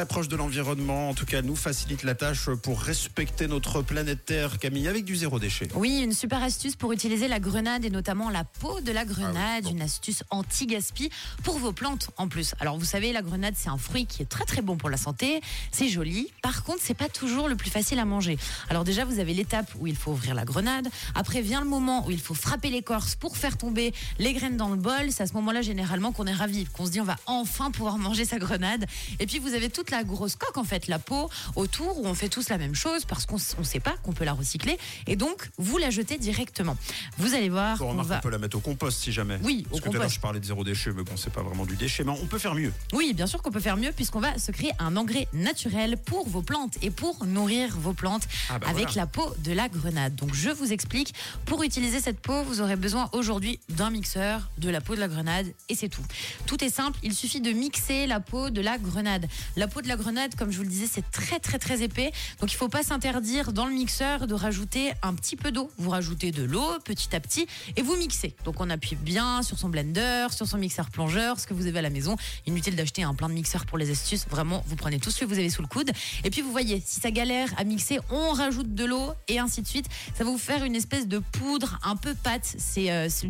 Très proche de l'environnement, en tout cas nous facilite la tâche pour respecter notre planète Terre, Camille, avec du zéro déchet. Oui, une super astuce pour utiliser la grenade et notamment la peau de la grenade, Ah oui, bon. une astuce anti-gaspi pour vos plantes en plus. Alors vous savez, la grenade c'est un fruit qui est très très bon pour la santé, c'est joli. Par contre, c'est pas toujours le plus facile à manger. Alors déjà, vous avez l'étape où il faut ouvrir la grenade. Après vient le moment où il faut frapper l'écorce pour faire tomber les graines dans le bol. C'est à ce moment-là généralement qu'on est ravi, qu'on se dit on va enfin pouvoir manger sa grenade. Et puis vous avez toute la grosse coque en fait, la peau autour où on fait tous la même chose parce qu'on ne sait pas qu'on peut la recycler et donc vous la jetez directement. Vous allez voir Bon, remarque, va on peut la mettre au compost si jamais. Oui, au Parce que tout à l'heure compost. je parlais de zéro déchet, mais bon, c'est pas vraiment du déchet, mais on peut faire mieux. Oui, bien sûr qu'on peut faire mieux puisqu'on va se créer un engrais naturel pour vos plantes et pour nourrir vos plantes Ah bah avec voilà. la peau de la grenade. Donc je vous explique, pour utiliser cette peau, vous aurez besoin aujourd'hui d'un mixeur, de la peau de la grenade et c'est tout. Tout est simple, il suffit de mixer la peau de la grenade. La peau de la grenade, comme je vous le disais, c'est très très très épais. Donc il faut pas s'interdire dans le mixeur de rajouter un petit peu d'eau. Vous rajoutez de l'eau petit à petit et vous mixez. Donc on appuie bien sur son blender, sur son mixeur plongeur, ce que vous avez à la maison. Inutile d'acheter un plein de mixeurs pour les astuces. Vraiment, vous prenez tout ce que vous avez sous le coude. Et puis vous voyez, si ça galère à mixer, on rajoute de l'eau et ainsi de suite. Ça va vous faire une espèce de poudre un peu pâte. C'est euh, c'est-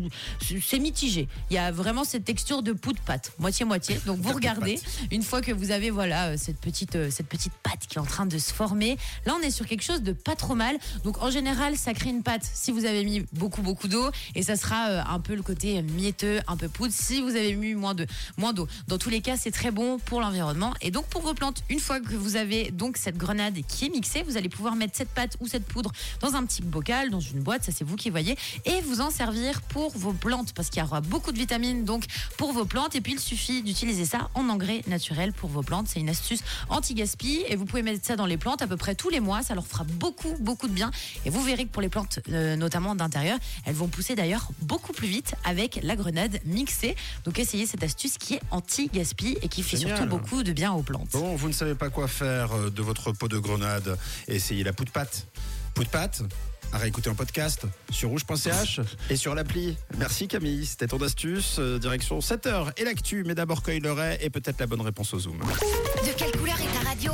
c'est mitigé. Il y a vraiment cette texture de poudre pâte, moitié moitié. Donc vous regardez. Une fois que vous avez voilà euh, cette petite euh, cette petite pâte qui est en train de se former, là on est sur quelque chose de pas trop mal. Donc en général, ça crée une pâte si vous avez mis beaucoup beaucoup d'eau et ça sera euh, un peu le côté mielleux, un peu poudre si vous avez mis moins de moins d'eau. Dans tous les cas, c'est très bon pour l'environnement et donc pour vos plantes. Une fois que vous avez donc cette grenade qui est mixée, vous allez pouvoir mettre cette pâte ou cette poudre dans un petit bocal, dans une boîte, ça c'est vous qui voyez, et vous en servir pour vos plantes parce qu'il y aura beaucoup de vitamines donc pour vos plantes et puis il suffit d'utiliser ça en engrais naturel pour vos plantes. C'est une astuce anti-gaspi et vous pouvez mettre ça dans les plantes à peu près tous les mois. Ça leur fera beaucoup, beaucoup de bien et vous verrez que pour les plantes, euh, notamment d'intérieur, elles vont pousser d'ailleurs beaucoup plus vite avec la grenade mixée. Donc essayez cette astuce qui est anti-gaspi et qui fait Génial. surtout beaucoup de bien aux plantes. Bon, vous ne savez pas quoi faire euh, de votre peau de grenade, essayez la poudre pâte. Poudre pâte à réécouter en podcast sur rouge.ch et sur l'appli. Merci Camille, c'était ton astuce. euh, direction 7h et l'actu, mais d'abord le et peut-être la bonne réponse au Zoom. De quelle couleur est ta radio